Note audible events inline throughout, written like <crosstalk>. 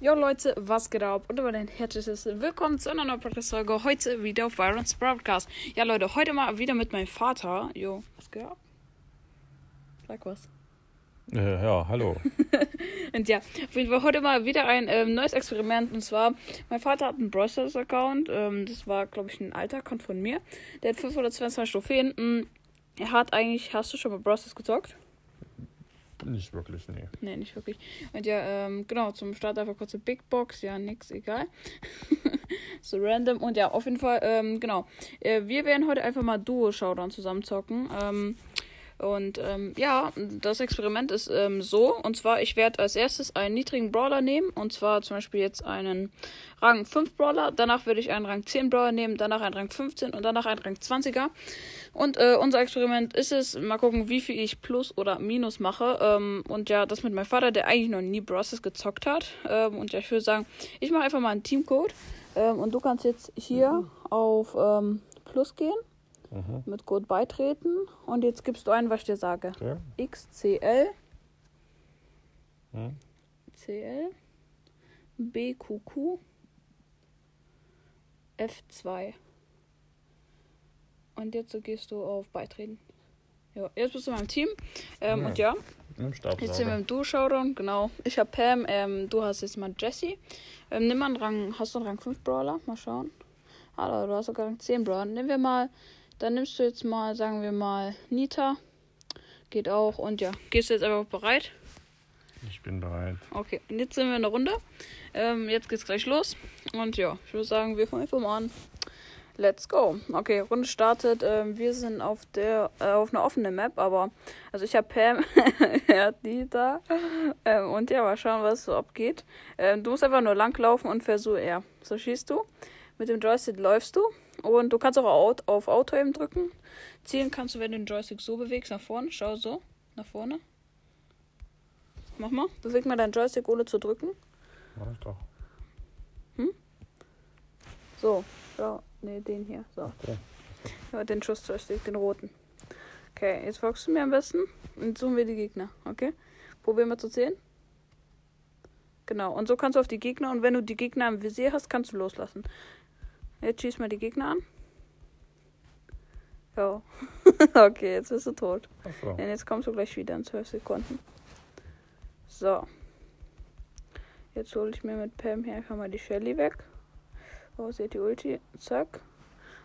Jo Leute, was geht ab? Und über den herzliches Willkommen zu einer neuen Podcast-Folge. Heute wieder auf Byron's Broadcast. Ja Leute, heute mal wieder mit meinem Vater. Jo, was geht ab? Sag was. Äh, ja, hallo. <laughs> Und ja, auf jeden Fall heute mal wieder ein ähm, neues Experiment. Und zwar, mein Vater hat einen Browsers Account. Ähm, das war, glaube ich, ein alter Account von mir. Der hat 522 Trophäen. Mm, Er hat eigentlich, hast du schon mal Browsers gezockt? Nicht wirklich, nee. Nee, nicht wirklich. Und ja, ähm, genau, zum Start einfach kurze Big Box. Ja, nix, egal. <laughs> so random. Und ja, auf jeden Fall, ähm, genau. Äh, wir werden heute einfach mal Duo-Showdown zusammen zocken. Ähm, und ähm, ja, das Experiment ist ähm, so. Und zwar, ich werde als erstes einen niedrigen Brawler nehmen. Und zwar zum Beispiel jetzt einen Rang 5 Brawler. Danach würde ich einen Rang 10 Brawler nehmen. Danach einen Rang 15 und danach einen Rang 20er. Und äh, unser Experiment ist es, mal gucken, wie viel ich Plus oder Minus mache. Ähm, und ja, das mit meinem Vater, der eigentlich noch nie Bros. gezockt hat. Ähm, und ja, ich würde sagen, ich mache einfach mal einen Teamcode. Ähm, und du kannst jetzt hier auf ähm, Plus gehen Mhm. mit Code beitreten und jetzt gibst du ein, was ich dir sage. Okay. XCL Hm. CL BQQ F2 und jetzt so gehst du auf beitreten. Ja, jetzt bist du in meinem Team. Ähm, Ja. Und ja, jetzt sind wir im Duo-Showdown, genau. Ich habe Pam, ähm, du hast jetzt mal Jesse. Ähm, nimm mal einen Rang, hast du einen Rang 5 Brawler? Mal schauen. Hallo, du hast sogar Rang 10 Brawler. Nehmen wir mal, dann nimmst du jetzt mal, sagen wir mal, Nita. Geht auch. Und ja, gehst du jetzt einfach bereit? Ich bin bereit. Okay, und jetzt sind wir in der Runde. Ähm, jetzt geht's gleich los. Und ja, ich würde sagen, wir fangen einfach mal an. Let's go. Okay, Runde startet. Ähm, wir sind auf der äh, auf einer offenen Map, aber also ich habe Pam, <laughs> er hat die da. Ähm, und ja, mal schauen, was so abgeht. Ähm, du musst einfach nur langlaufen und versuch ja. So schießt du. Mit dem Joystick läufst du. Und du kannst auch auf Auto eben drücken. Zielen kannst du, wenn du den Joystick so bewegst, nach vorne. Schau so. Nach vorne. Mach mal. Beweg mal deinen Joystick ohne zu drücken. Mach ich doch. So, ja, nee, den hier. So, Okay. ja, den Schussjoystick, den roten. Okay, jetzt folgst du mir am besten und suchen wir die Gegner, okay? Probieren wir zu zählen. Genau, und so kannst du auf die Gegner und wenn du die Gegner im Visier hast, kannst du loslassen. Jetzt schieß mal die Gegner an. Ja. <laughs> okay, jetzt bist du tot. Achso. Und jetzt kommst du gleich wieder in 12 Sekunden. So. Jetzt hole ich mir mit Pam hier einfach mal die Shelly weg. Oh, seht die Ulti. Zack.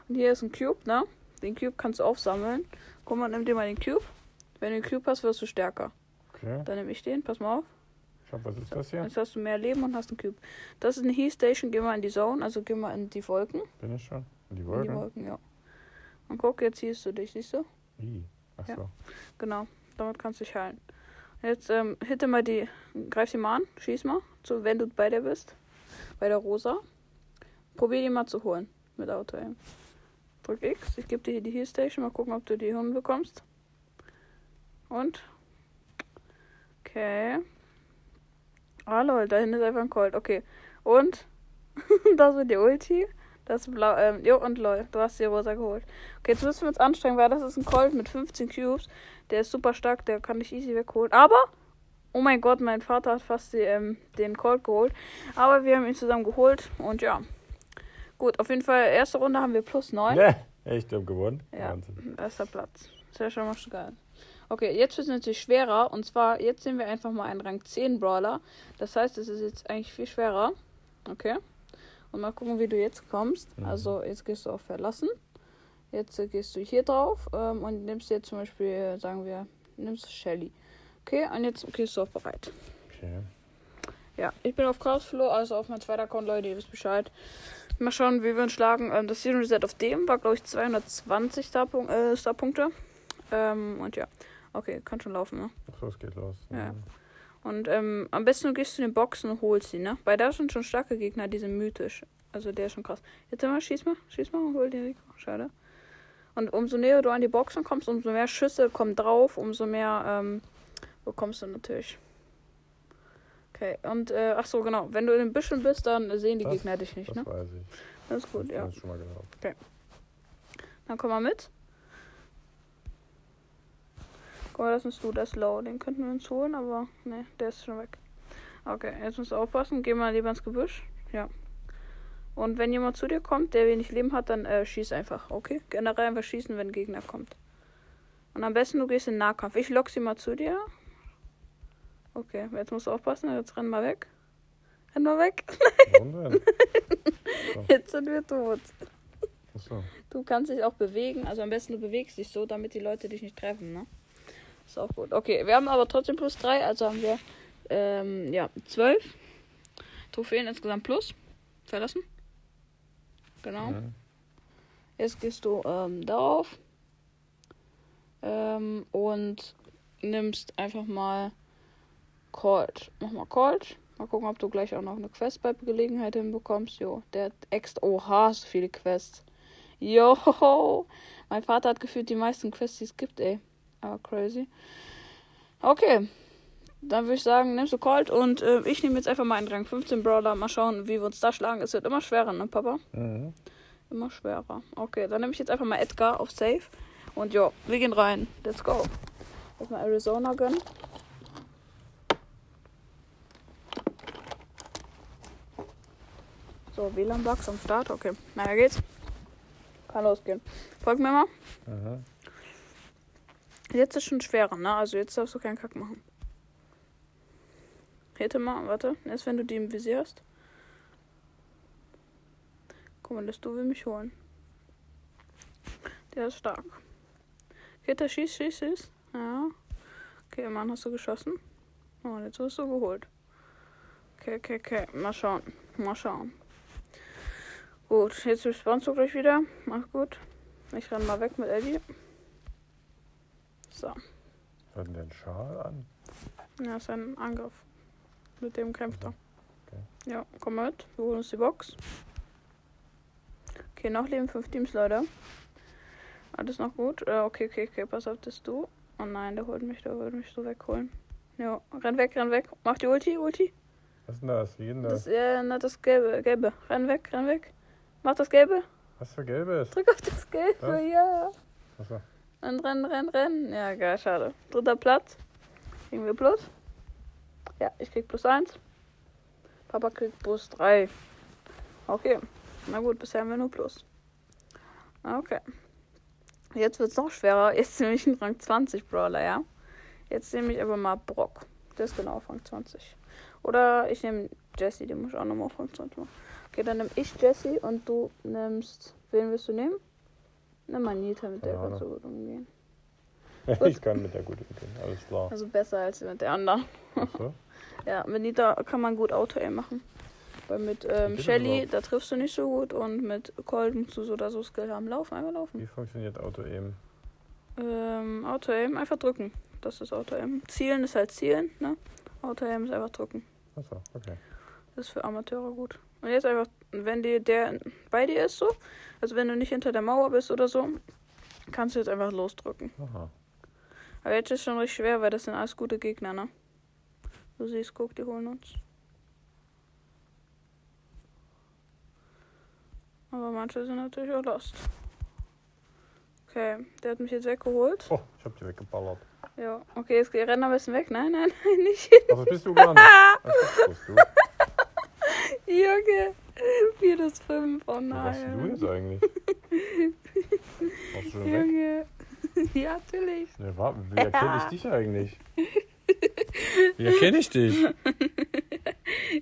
Und hier ist ein Cube, ne? Den Cube kannst du aufsammeln. Guck mal, nimm dir mal den Cube. Wenn du den Cube hast, wirst du stärker. Okay. Dann nehme ich den. Pass mal auf. Schau, was ist das hier? Jetzt hast du mehr Leben und hast einen Cube. Das ist eine Heal Station. Geh mal in die Zone. Also geh mal in die Wolken. Bin ich schon? In die In die Wolken? Wolken, ja. Und guck, jetzt siehst du dich, siehst du? Wie? Achso. Ja. Genau, damit kannst du dich heilen. Jetzt ähm, hitte mal die, greif sie mal an, schieß mal, so, wenn du bei der bist, bei der Rosa. Probier die mal zu holen mit Auto -Aim. Drück X, ich gebe dir hier die Heal Station, mal gucken, ob du die Hunde bekommst. Und? Okay. Ah lol, da hinten ist einfach ein Colt, okay. Und? <laughs> das wird die Ulti. Das ist blau, ähm, jo, und lol, du hast die rosa geholt. Okay, jetzt müssen wir uns anstrengen, weil das ist ein Colt mit 15 Cubes. Der ist super stark, der kann ich easy wegholen. Aber, oh mein Gott, mein Vater hat fast die, ähm, den Colt geholt. Aber wir haben ihn zusammen geholt und ja. Gut, auf jeden Fall, erste Runde haben wir plus 9. Ja, <laughs> echt, ich hab gewonnen. Ja, Wahnsinn. erster Platz. Sehr schon mal schon geil. Okay, jetzt wird es natürlich schwerer. Und zwar, jetzt sehen wir einfach mal einen Rang 10 Brawler. Das heißt, es ist jetzt eigentlich viel schwerer. Okay. Und mal gucken, wie du jetzt kommst. Mhm. Also, jetzt gehst du auf Verlassen. Jetzt äh, gehst du hier drauf ähm, und nimmst jetzt zum Beispiel, äh, sagen wir, nimmst Shelly. Okay, und jetzt gehst du auf bereit. Okay. Ja, ich bin auf Crossflow, also auf meinem zweiten Account, Leute, ihr wisst Bescheid. Mal schauen, wie wir uns schlagen. Ähm, das Zero Reset auf dem war, glaube ich, 220 Starpunk äh, Starpunkte. Ähm, und ja, okay, kann schon laufen, ne? Achso, es geht los. Ja. Und ähm, am besten du gehst zu den Boxen und holst sie, ne? Weil da sind schon starke Gegner, die sind mythisch. Also der ist schon krass. Jetzt mal, schieß mal, schieß mal und hol den Rico. Schade. Und umso näher du an die Boxen kommst, umso mehr Schüsse kommen drauf, umso mehr ähm, bekommst du natürlich. Okay, und äh, ach so, genau. Wenn du in den Büschen bist, dann sehen die Das- Gegner dich nicht, Das ne? weiß ich. Das ist gut, Das ja. schon mal genau. Dann komm mal mit. Guck mal, das ist der ist low. Den könnten wir uns holen, aber ne, der ist schon weg. Okay, jetzt musst du aufpassen. Geh mal lieber ins Gebüsch. Ja. Und wenn jemand zu dir kommt, der wenig Leben hat, dann äh, schieß einfach, okay? Generell einfach schießen, wenn ein Gegner kommt. Und am besten du gehst in Nahkampf. Ich lock sie mal zu dir. Okay, jetzt musst du aufpassen. Jetzt renn mal weg. Renn mal weg. <laughs> Warum denn? Jetzt sind wir tot. Achso. Du kannst dich auch bewegen. Also am besten du bewegst dich so, damit die Leute dich nicht treffen, ne? Ist auch gut. Okay, wir haben aber trotzdem plus 3, also haben wir ähm, ja, 12 Trophäen insgesamt plus. Verlassen. Genau. Mhm. Jetzt gehst du ähm, darauf ähm, und nimmst einfach mal Colt. Mach mal Colt. Mal gucken, ob du gleich auch noch eine Quest bei Gelegenheit hinbekommst. Jo, der hat extra. Oha, so viele Quests. Jo, mein Vater hat gefühlt die meisten Quests, die es gibt, ey. Aber crazy. Okay. Dann würde ich sagen, nimmst du Colt und äh, ich nehme jetzt einfach mal einen Rang 15 Brawler. Mal schauen, wie wir uns da schlagen. Es wird immer schwerer, ne, Papa? Mhm. Immer schwerer. Okay, dann nehme ich jetzt einfach mal Edgar auf Safe. Und jo, wir gehen rein. Let's go. Erstmal Arizona gönnen. So, WLAN-Bugs am Start. Okay, na, ja geht's. Kann losgehen. Folg mir mal. Mhm. Jetzt ist schon schwerer, ne? Also jetzt darfst du keinen Kack machen. Hätte mal, warte. Erst wenn du die im Visier hast. Guck mal, das du will mich holen. Der ist stark. Gitter, schieß, schieß, schieß. Ja. Okay, Mann, hast du geschossen? Oh, jetzt hast du geholt. Okay, okay, okay. Mal schauen. Mal schauen. Gut, jetzt respawnst du gleich wieder. Mach gut. Ich renn mal weg mit Eddie. So. Hat denn den Schal an? Ja, ist ein Angriff. Mit dem kämpft er. Okay. Ja, komm mit. Wir holen uns die Box. Okay, noch leben fünf Teams, Leute. Alles noch gut. Äh, okay, okay, okay. Pass auf, das ist du. Oh nein, der holt mich, der holt mich so wegholen. Ja, renn weg, renn weg. Mach die Ulti, Ulti. Was ist denn das? Wie denn das? Das, äh, na, das gelbe, gelbe. Renn weg, renn weg. Mach das gelbe. Was für gelbes? Drück auf das gelbe, Das? ja. Achso. Und renn, renn, renn. Ja, geil, schade. Dritter Platz. Kriegen wir plus? Ja, ich krieg plus eins. Papa kriegt plus drei. Okay. Na gut, bisher haben wir nur plus. Okay. Jetzt wird's noch schwerer. Jetzt nehme ich einen Rang 20 Brawler, ja? Jetzt nehme ich aber mal Brock. Der ist genau auf Rang 20. Oder ich nehme Jesse, den muss ich auch nochmal auf Rang 20 machen. Okay, dann nehme ich Jesse und du nimmst. Wen willst du nehmen? Nimm mal Nita, mit der kannst du <laughs> gut umgehen. Ich kann mit der gut umgehen. Alles klar. Also besser als mit der anderen. Achso. <laughs> Ja, mit Nita kann man gut Auto-Aim machen. Weil mit ähm, Shelly, da triffst du nicht so gut und mit Colt musst du so oder so Skill haben. Laufen, einfach Wie laufen. funktioniert Auto eben? Ähm, Auto-Aim, einfach drücken. Das ist Auto-Aim. Zielen ist halt zielen, ne? Auto-Aim ist einfach drücken. Achso, okay. Das ist für Amateure gut. Und jetzt einfach, wenn die, der bei dir ist so, also wenn du nicht hinter der Mauer bist oder so, kannst du jetzt einfach losdrücken. Aha. Aber jetzt ist schon richtig schwer, weil das sind alles gute Gegner, ne? Du siehst, guck, die holen uns. Aber manche sind natürlich auch lost. Okay, der hat mich jetzt weggeholt. Oh, ich hab die weggeballert. Ja, okay, jetzt renn am besten weg. Nein, nein, nein, nicht. Ach, das bist du gar nicht. <laughs> Das bist du. Junge, 4 das 5. Oh Wo warst denn du nein. jetzt eigentlich? Warst du schon weg? Junge. <laughs> Ja, natürlich. Ne, warte, wie erkenne ich dich eigentlich? <laughs> Wie erkenne ich dich?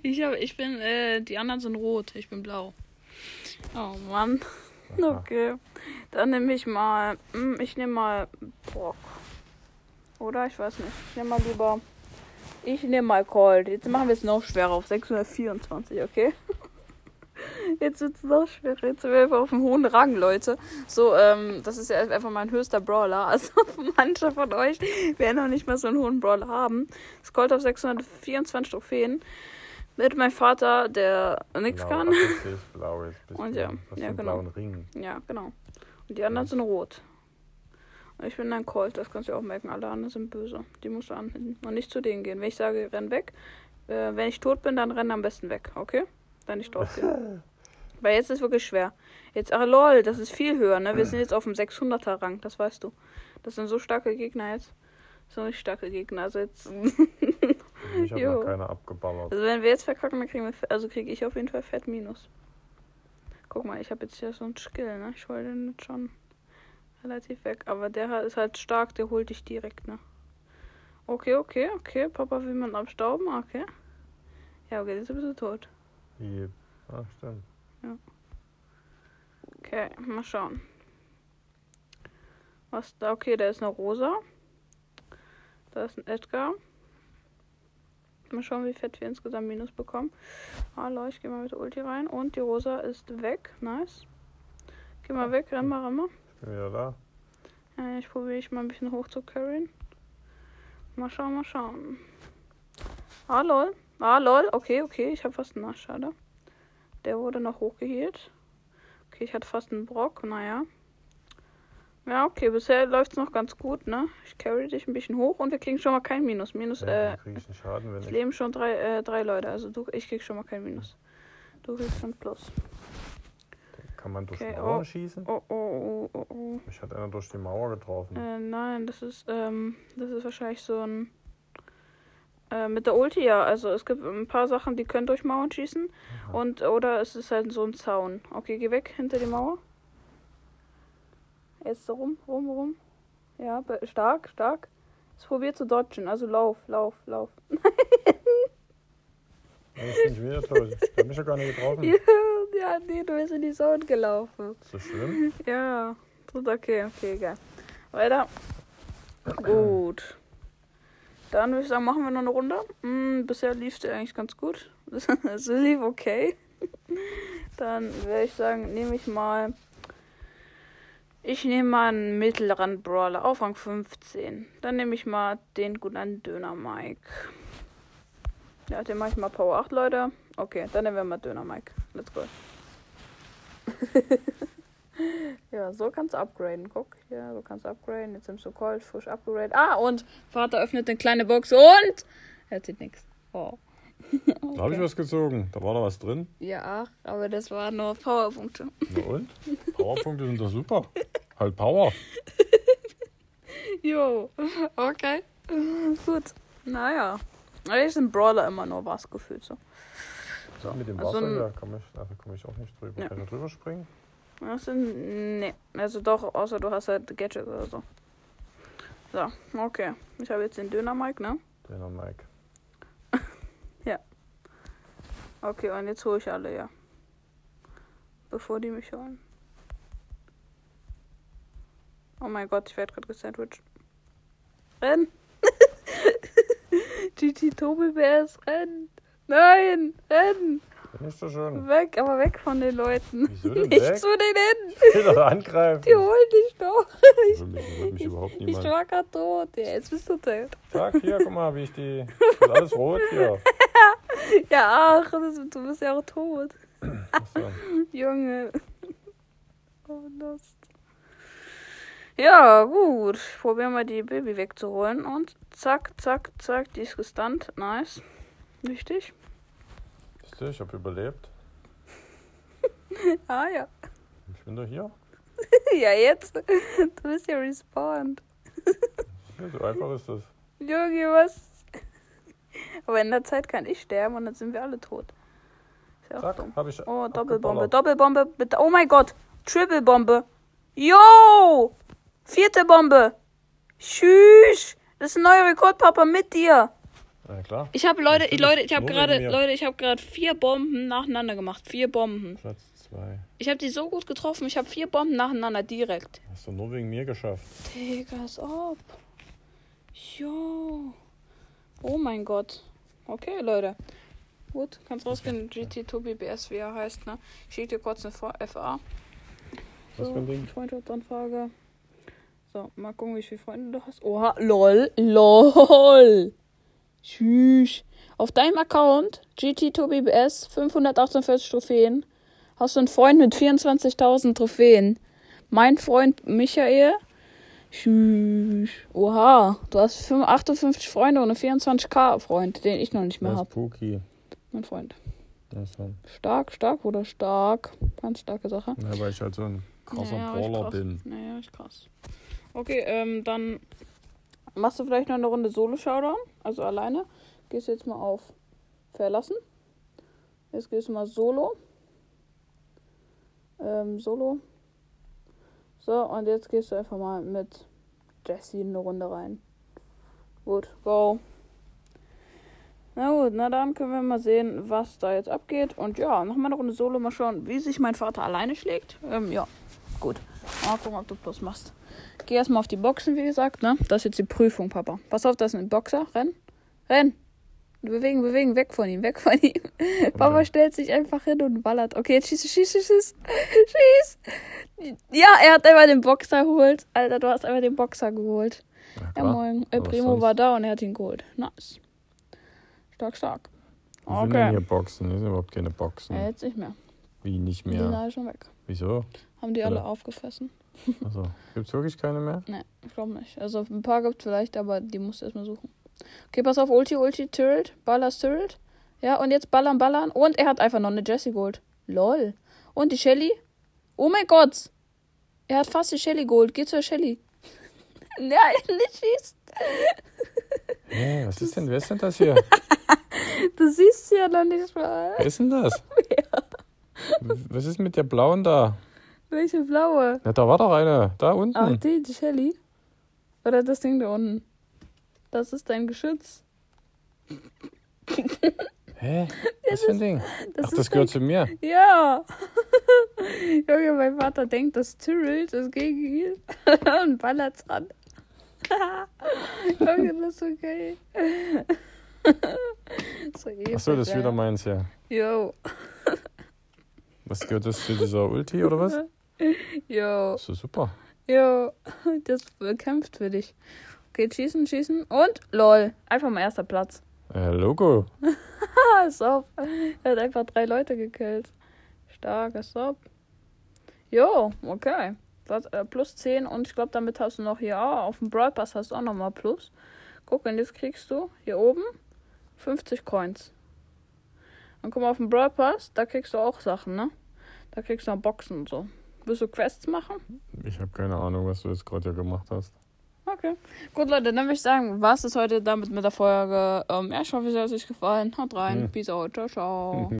Ich, hab, ich bin, äh, die anderen sind rot, ich bin blau. Oh Mann. Aha. Okay. Dann nehme ich mal, hm, ich nehme mal Brock. Oder? Ich weiß nicht. Ich nehme mal lieber, ich nehme mal Cold. Jetzt machen wir es noch schwerer auf 624, okay? <laughs> Jetzt wird es noch schwerer. Jetzt sind wir einfach auf einem hohen Rang, Leute. So, ähm, das ist ja einfach mein höchster Brawler. <laughs> Also manche von euch werden noch nicht mal so einen hohen Brawler haben. Es Colt auf 624 Trophäen. Mit meinem Vater, der nichts kann. sehe ich blau. <laughs> Bist Und ja, ja, genau. Ja, genau. Und die anderen sind rot. Ich bin ein Colt, das kannst du auch merken. Alle anderen sind böse. Die musst du anhängen. Und nicht zu denen gehen. Wenn ich sage, renn weg, äh, wenn ich tot bin, dann renn am besten weg, okay? Dann nicht drauf <laughs> gehen. Weil jetzt ist wirklich schwer. Jetzt, ach lol, das ist viel höher, ne? Wir sind jetzt auf dem 600er Rang, das weißt du. Das sind so starke Gegner jetzt. So nicht starke Gegner. Also jetzt. Ich <laughs> habe noch keine abgeballert. Also wenn wir jetzt verkacken, dann kriegen wir, also kriege ich auf jeden Fall Fett minus. Guck mal, ich habe jetzt hier so einen Skill, ne? Ich hol den jetzt schon relativ weg. Aber der ist halt stark, der holt dich direkt, ne? Okay, okay, okay. Papa will man abstauben, okay. Ja, okay, jetzt bist du tot. Wie? Ah, stimmt. Okay, mal schauen. Was da? Okay, da ist eine Rosa. Da ist ein Edgar. Mal schauen, wie fett wir insgesamt Minus bekommen. Hallo, ich gehe mal mit der Ulti rein. Und die Rosa ist weg. Nice. Geh mal weg, renn mal, renn mal. Bin wieder da. Ja, ich probiere ich mal ein bisschen hoch zu carryen. Mal schauen, mal schauen. Ah, lol. Ah, lol. Okay, okay. Ich habe fast einen Arsch, schade. Der wurde noch hochgehielt. Okay, ich hatte fast einen Brock. Naja. Ja, okay. Bisher läuft es noch ganz gut, ne? Ich carry dich ein bisschen hoch und wir kriegen schon mal kein Minus. Minus, Ja, äh, krieg ich einen Schaden, wenn es ich. leben schon drei, äh, drei Leute. Also du, ich krieg schon mal kein Minus. Du kriegst schon Plus. Kann man durch Okay, Mauern oh. schießen? Oh, oh, oh, oh, oh. Mich hat einer durch die Mauer getroffen. Äh, nein, das ist, ähm, das ist wahrscheinlich so ein. Äh, mit der Ulti, ja. Also es gibt ein paar Sachen, die können durch Mauern schießen. Aha. Und, oder es ist halt so ein Zaun. Okay, geh weg hinter die Mauer. Jetzt so rum, rum, rum. Ja, stark, stark. Jetzt probier zu dodgen. Also lauf, lauf, lauf. Jetzt bin ich wieder tot. Ich hab mich ja gar nicht getroffen. <laughs> ja, ja, nee, du bist in die Zone gelaufen. Ist das schlimm? <laughs> Ja, gut, okay, okay, egal. Weiter. Gut. Dann würde ich sagen, machen wir noch eine Runde. Hm, bisher lief es eigentlich ganz gut. <laughs> Es lief okay. <laughs> Dann würde ich sagen, nehme ich mal. Ich nehme mal einen mittleren Brawler auf Rang 15. Dann nehme ich mal den guten Döner Mike. Ja, den mache ich mal Power 8, Leute. Okay, dann nehmen wir mal Döner Mike. Let's <laughs> go. Ja, so kannst du upgraden. Guck, hier, so kannst du upgraden. Jetzt nimmst du Cold, frisch upgraden. Ah, und Vater öffnet eine kleine Box und er zieht nichts. Oh. <laughs> Da habe ich was gezogen. Da war da was drin. Ja, aber das waren nur Powerpunkte. Na und? <laughs> Powerpunkte sind doch super. Halt Power. Jo, okay. Gut. Naja. Eigentlich sind Brawler immer nur was gefühlt so. So, Mit dem also Wasser ein- hier komme ich, komme ich auch nicht drüber. Ja. Kann ich da drüber springen? Sind. Nee. Also doch, außer du hast halt Gadget oder so. So, okay. Ich habe jetzt den Döner Mike, ne? Trainer Mike. <laughs> Okay, und jetzt hole ich alle, ja. Bevor die mich holen. Oh mein Gott, ich werde gerade gesandwiched. Renn! <laughs> GT Tobi BS, renn! Nein! Renn! Bin ich so schön. Weg, aber weg von den Leuten. Wieso denn Nicht weg? zu denen! Ich will doch angreifen. Die holen dich doch! Will mich, will mich überhaupt Ich niemand. war gerade tot. Ja, jetzt bist du tot. Sag hier, guck mal, wie ich die. Ist alles rot hier. <laughs> Ja, ach, das, du bist ja auch tot. Achso. <laughs> Junge. Oh, Lust. Ja, gut. Ich probiere mal die Baby wegzuholen. Und zack, zack, zack. Die ist gestunt. Nice. Wichtig. Siehst du, ich habe überlebt. <laughs> Ah, ja. Ich bin doch hier. <laughs> ja, jetzt. Du bist ja respawned. <laughs> Ja, so einfach ist das. Junge, was? Aber in der Zeit kann ich sterben und dann sind wir alle tot. Ist ja Zack, ich. Oh, Doppelbombe. Doppelbombe. Bitte. Oh mein Gott. Triple Bombe. Yo! Vierte Bombe. Tschüss. Das ist ein neuer Rekord, Papa, mit dir. Ja, klar. Ich habe Leute, Natürlich. Leute, ich habe gerade. Leute, ich habe gerade vier Bomben nacheinander gemacht. Vier Bomben. Platz zwei. Ich habe die so gut getroffen. Ich habe vier Bomben nacheinander direkt. Hast du nur wegen mir geschafft. Digga, ist ab. Jo. Oh mein Gott. Okay, Leute. Gut, kannst rausgehen. GT Tobi BS, wie er heißt, ne? Ich schicke dir kurz eine FA. Was für ein Ding? Freundschaftsanfrage. So, mal gucken, wie viele Freunde du hast. Oha, lol, lol. Tschüss. Auf deinem Account, GT Tobi BS, 548 Trophäen, hast du einen Freund mit 24.000 Trophäen. Mein Freund Michael. Tschüss. Oha, du hast 5 58 Freunde und einen 24k Freund, den ich noch nicht mehr habe. Puki. Mein Freund. Also, Stark, stark oder stark. Ganz starke Sache. ja, weil ich halt so ein krasser Naja, Brawler bin. Naja, ich krass. Okay, ähm, dann machst du vielleicht noch eine Runde Solo-Showdown, also alleine. gehst jetzt mal auf Verlassen. Jetzt gehst du mal Solo. Ähm, Solo. So, und jetzt gehst du einfach mal mit Jesse in eine Runde rein. Gut, go. Na gut, na dann können wir mal sehen, was da jetzt abgeht. Und ja, nochmal eine Runde Solo, mal schauen, wie sich mein Vater alleine schlägt. Ähm, ja, gut. Mal gucken, ob du Plus machst. Geh erstmal auf die Boxen, wie gesagt, ne? Das ist jetzt die Prüfung, Papa. Pass auf, das ist ein Boxer. Renn. Renn. Bewegen, bewegen, weg von ihm, weg von ihm. <laughs> Papa stellt sich einfach hin und ballert. Okay, jetzt schieß, schieß, schieß, schieß. Schieß. Ja, er hat einmal den Boxer geholt. Alter, du hast einmal den Boxer geholt. Ja, moin. Äh, Primo war da und er hat ihn geholt. Nice. Stark, stark. Okay. sind denn hier Boxen? Das sind überhaupt keine Boxen. Ja, jetzt nicht mehr. Wie nicht Die mehr? sind alle schon weg. Wieso? Haben die alle Oder? aufgefressen? Also, gibt es wirklich keine mehr? Ne, ich glaube nicht. Also ein paar gibt es vielleicht, aber die musst du erstmal suchen. Okay, pass auf, Ulti, Ulti, Turret, Baller, Turret. Ja, und jetzt ballern, ballern. Und er hat einfach noch eine Jessie geholt. Lol. Und die Shelly? Oh mein Gott. Er hat fast die Shelly geholt. Geh zur Shelly. <laughs> Nein, nicht schießt. Hä, was ist denn? Wer ist denn das hier? <laughs> Du siehst sie ja noch nicht mal. Wer ist denn das? <laughs> Was ist mit der blauen da? Welche blaue? Na, da war doch eine. Da unten. Ach, die, die Shelly? Oder das Ding da unten? Das ist dein Geschütz. <laughs> Hä? Was für ein Ding? Das Ach, das gehört zu mir. Ja. <laughs> Junge, mein Vater denkt, das Tyrrell ist gegen ihn und ballert's an. <laughs> Junge, das ist so geil. so Achso, das ist wieder meins, ja. Jo. Was gehört das zu dieser Ulti oder was? <laughs> Jo. So super. Jo. Das kämpft für dich. Okay, schießen, schießen und lol. Einfach mal erster Platz. Äh, Logo. <laughs> Sob. Er hat einfach drei Leute gekillt. Starker Sob. Jo, okay. Das, äh, plus 10 und ich glaube, damit hast du noch hier ah, auf dem Broad Pass hast du auch nochmal Plus. Guck, und jetzt kriegst du hier oben 50 Coins. Und guck mal auf dem Broad Pass, da kriegst du auch Sachen, ne? Da kriegst du auch Boxen und so. Willst du Quests machen? Ich habe keine Ahnung, was du jetzt gerade hier gemacht hast. Okay. Gut, Leute, dann würde ich sagen, war es das heute damit mit der Folge. Ähm, ja, ich hoffe, es hat euch gefallen. Haut rein. Hm. Peace out. Ciao, ciao. <laughs>